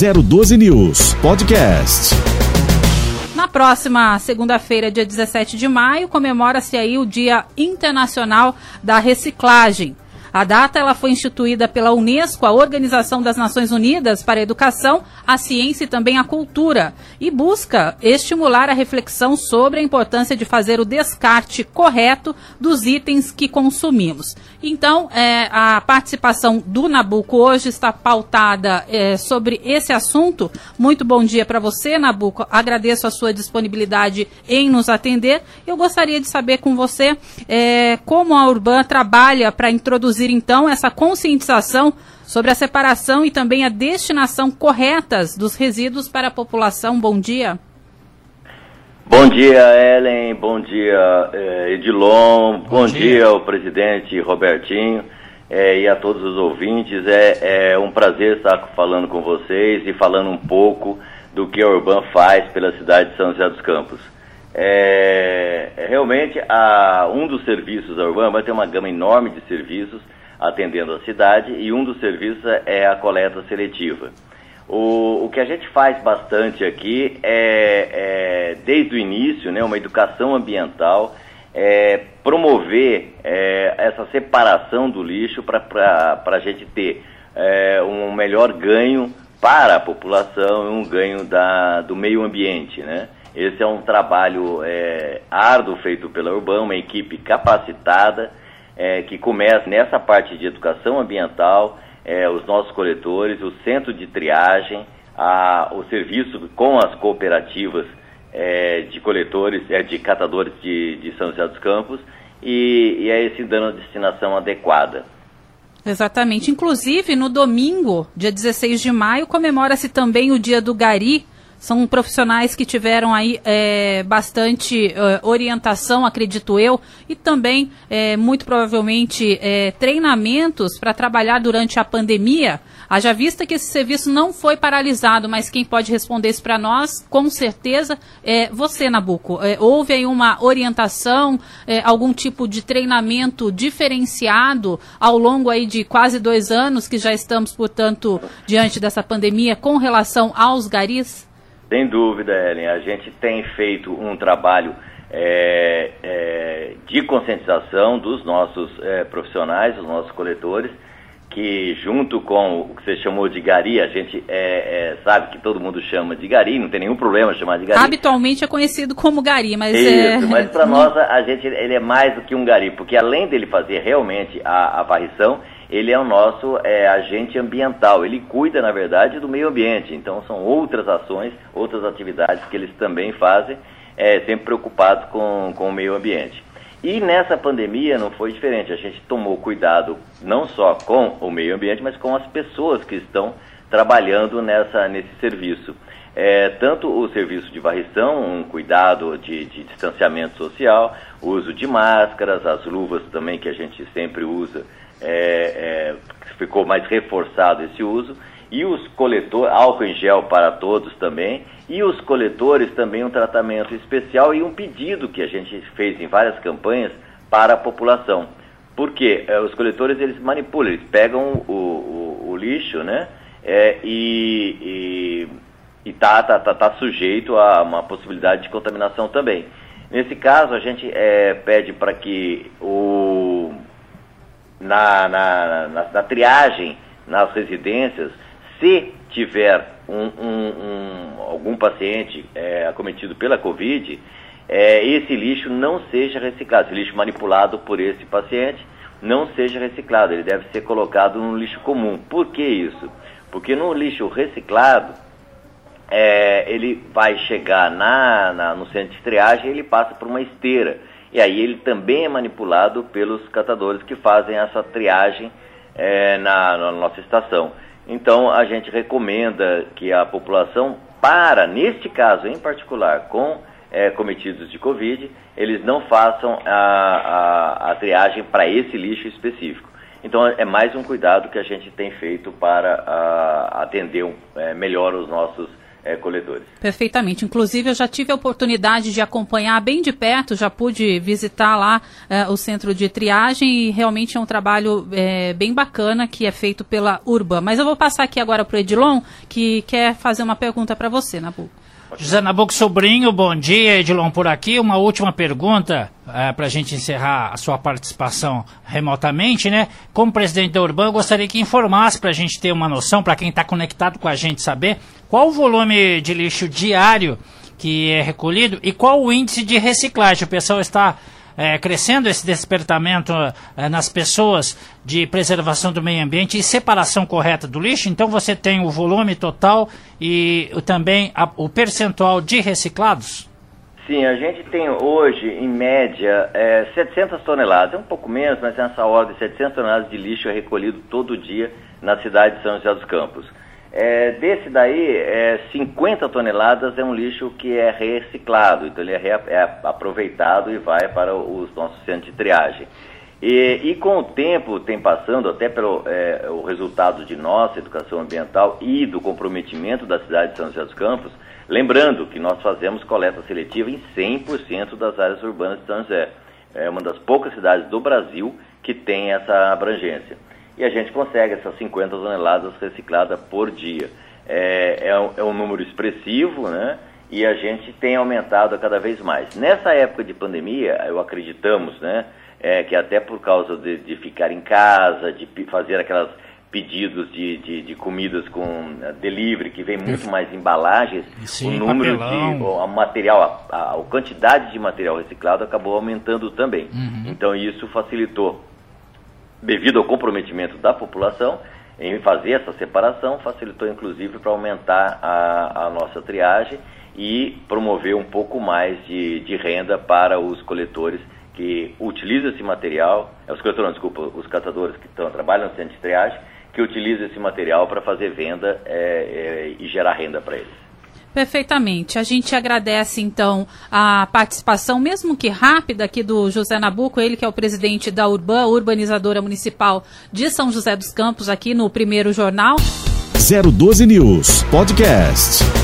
012 News Podcast. Na próxima segunda-feira, dia 17 de maio, comemora-se aí o Dia Internacional da Reciclagem. A data ela foi instituída pela Unesco, a Organização das Nações Unidas para a Educação, a Ciência e também a Cultura, e busca estimular a reflexão sobre a importância de fazer o descarte correto dos itens que consumimos. Então, é, a participação do Nabuco hoje está pautada é, sobre esse assunto. Muito bom dia para você, Nabuco. Agradeço a sua disponibilidade em nos atender. Eu gostaria de saber com você é, como a Urban trabalha para introduzir produzir então essa conscientização sobre a separação e também a destinação corretas dos resíduos para a população. Bom dia. Bom dia, Ellen. Bom dia, eh, Edilon. Bom, Bom dia. dia ao presidente Robertinho eh, e a todos os ouvintes. É, é um prazer estar falando com vocês e falando um pouco do que a Urban faz pela cidade de São José dos Campos. É, é, realmente, a, um dos serviços da Urbana vai ter uma gama enorme de serviços atendendo a cidade e um dos serviços é a coleta seletiva. O, o que a gente faz bastante aqui é, é desde o início, né, uma educação ambiental, é, promover é, essa separação do lixo para a gente ter é, um melhor ganho para a população e um ganho da, do meio ambiente, né? Esse é um trabalho é, árduo feito pela Urban, uma equipe capacitada é, que começa nessa parte de educação ambiental, é, os nossos coletores, o centro de triagem, a, o serviço com as cooperativas é, de coletores, é, de catadores de, de São José dos Campos e, e é esse dando a destinação adequada. Exatamente. Inclusive, no domingo, dia 16 de maio, comemora-se também o Dia do Gari, são profissionais que tiveram aí é, bastante é, orientação, acredito eu, e também, é, muito provavelmente, é, treinamentos para trabalhar durante a pandemia. Haja vista que esse serviço não foi paralisado, mas quem pode responder isso para nós, com certeza, é você, Nabuco. É, houve aí uma orientação, é, algum tipo de treinamento diferenciado ao longo aí de quase dois anos que já estamos, portanto, diante dessa pandemia com relação aos garis? Sem dúvida, Ellen. A gente tem feito um trabalho é, é, de conscientização dos nossos é, profissionais, dos nossos coletores, que junto com o que você chamou de gari, a gente é, é, sabe que todo mundo chama de gari, não tem nenhum problema chamar de gari. Habitualmente é conhecido como gari, mas Isso, é... mas para nós a gente ele é mais do que um gari, porque além dele fazer realmente a, a varrição, ele é o nosso é, agente ambiental. Ele cuida, na verdade, do meio ambiente. Então, são outras ações, outras atividades que eles também fazem, é, sempre preocupados com, com o meio ambiente. E nessa pandemia não foi diferente. A gente tomou cuidado não só com o meio ambiente, mas com as pessoas que estão trabalhando nessa, nesse serviço. É, tanto o serviço de varrição, um cuidado de, de distanciamento social, uso de máscaras, as luvas também que a gente sempre usa é, é, ficou mais reforçado esse uso, e os coletores, álcool em gel para todos também, e os coletores também um tratamento especial e um pedido que a gente fez em várias campanhas para a população. Porque é, os coletores eles manipulam, eles pegam o, o, o lixo, né? É, e, e, tá, tá, tá, tá, sujeito a uma possibilidade de contaminação também. Nesse caso, a gente é, pede para que o na, na, na, na triagem nas residências, se tiver um, um, um, algum paciente é, acometido pela Covid, é, esse lixo não seja reciclado, esse lixo manipulado por esse paciente não seja reciclado, ele deve ser colocado no lixo comum. Por que isso? Porque no lixo reciclado, é, ele vai chegar na, na, no centro de triagem e ele passa por uma esteira e aí ele também é manipulado pelos catadores que fazem essa triagem é, na, na, nossa estação. Então a gente recomenda que a população para, neste caso em particular, com é, cometidos de Covid, eles não façam a, a, a triagem para esse lixo específico. Então é mais um cuidado que a gente tem feito para a, atender um, é, melhor os nossos é, coletores. Perfeitamente. Inclusive, eu já tive a oportunidade de acompanhar bem de perto, já pude visitar lá é, o centro de triagem e realmente é um trabalho é, bem bacana que é feito pela Urban. Mas eu vou passar aqui agora para o Edilon, que quer fazer uma pergunta para você, Nabuco. José Nabuco Sobrinho, bom dia, Edilon por aqui. Uma última pergunta é, para a gente encerrar a sua participação remotamente, né? Como presidente da Urban, eu gostaria que informasse para a gente ter uma noção, para quem está conectado com a gente saber, qual o volume de lixo diário que é recolhido e qual o índice de reciclagem. O pessoal está é, crescendo esse despertamento é, nas pessoas de preservação do meio ambiente e separação correta do lixo. Então você tem o volume total e também a, o percentual de reciclados? Sim, a gente tem hoje, em média, é, 700 toneladas, é um pouco menos, mas nessa ordem, 700 toneladas de lixo é recolhido todo dia na cidade de São José dos Campos. É, desse daí, é, 50 toneladas é um lixo que é reciclado, então ele é, é aproveitado e vai para os nossos centros de triagem. E, e, com o tempo tem passando, até pelo é, o resultado de nossa educação ambiental e do comprometimento da cidade de São José dos Campos, lembrando que nós fazemos coleta seletiva em 100% das áreas urbanas de São José. É uma das poucas cidades do Brasil que tem essa abrangência e a gente consegue essas 50 toneladas recicladas por dia. É, é, um, é um número expressivo, né? E a gente tem aumentado cada vez mais. Nessa época de pandemia, eu acreditamos, né? É, que até por causa de, de, ficar em casa, de fazer aquelas pedidos de, de, de comidas com uh, delivery, que vem muito mais embalagens, Sim, o número papelão. de o, material, a, a, a, quantidade de material reciclado acabou aumentando também. Uhum. Então isso facilitou devido ao comprometimento da população em fazer essa separação, facilitou inclusive para aumentar a, a, nossa triagem e promover um pouco mais de, de, renda para os coletores que utilizam esse material, é, os coletores, não, desculpa, os catadores que estão, trabalham no centro de triagem, que utilizam esse material para fazer venda é, é, e gerar renda para eles. Perfeitamente. A gente agradece, então, a participação, mesmo que rápida, aqui do José Nabuco, ele que é o presidente da Urban, urbanizadora municipal de São José dos Campos, aqui no primeiro jornal. 012 News Podcast.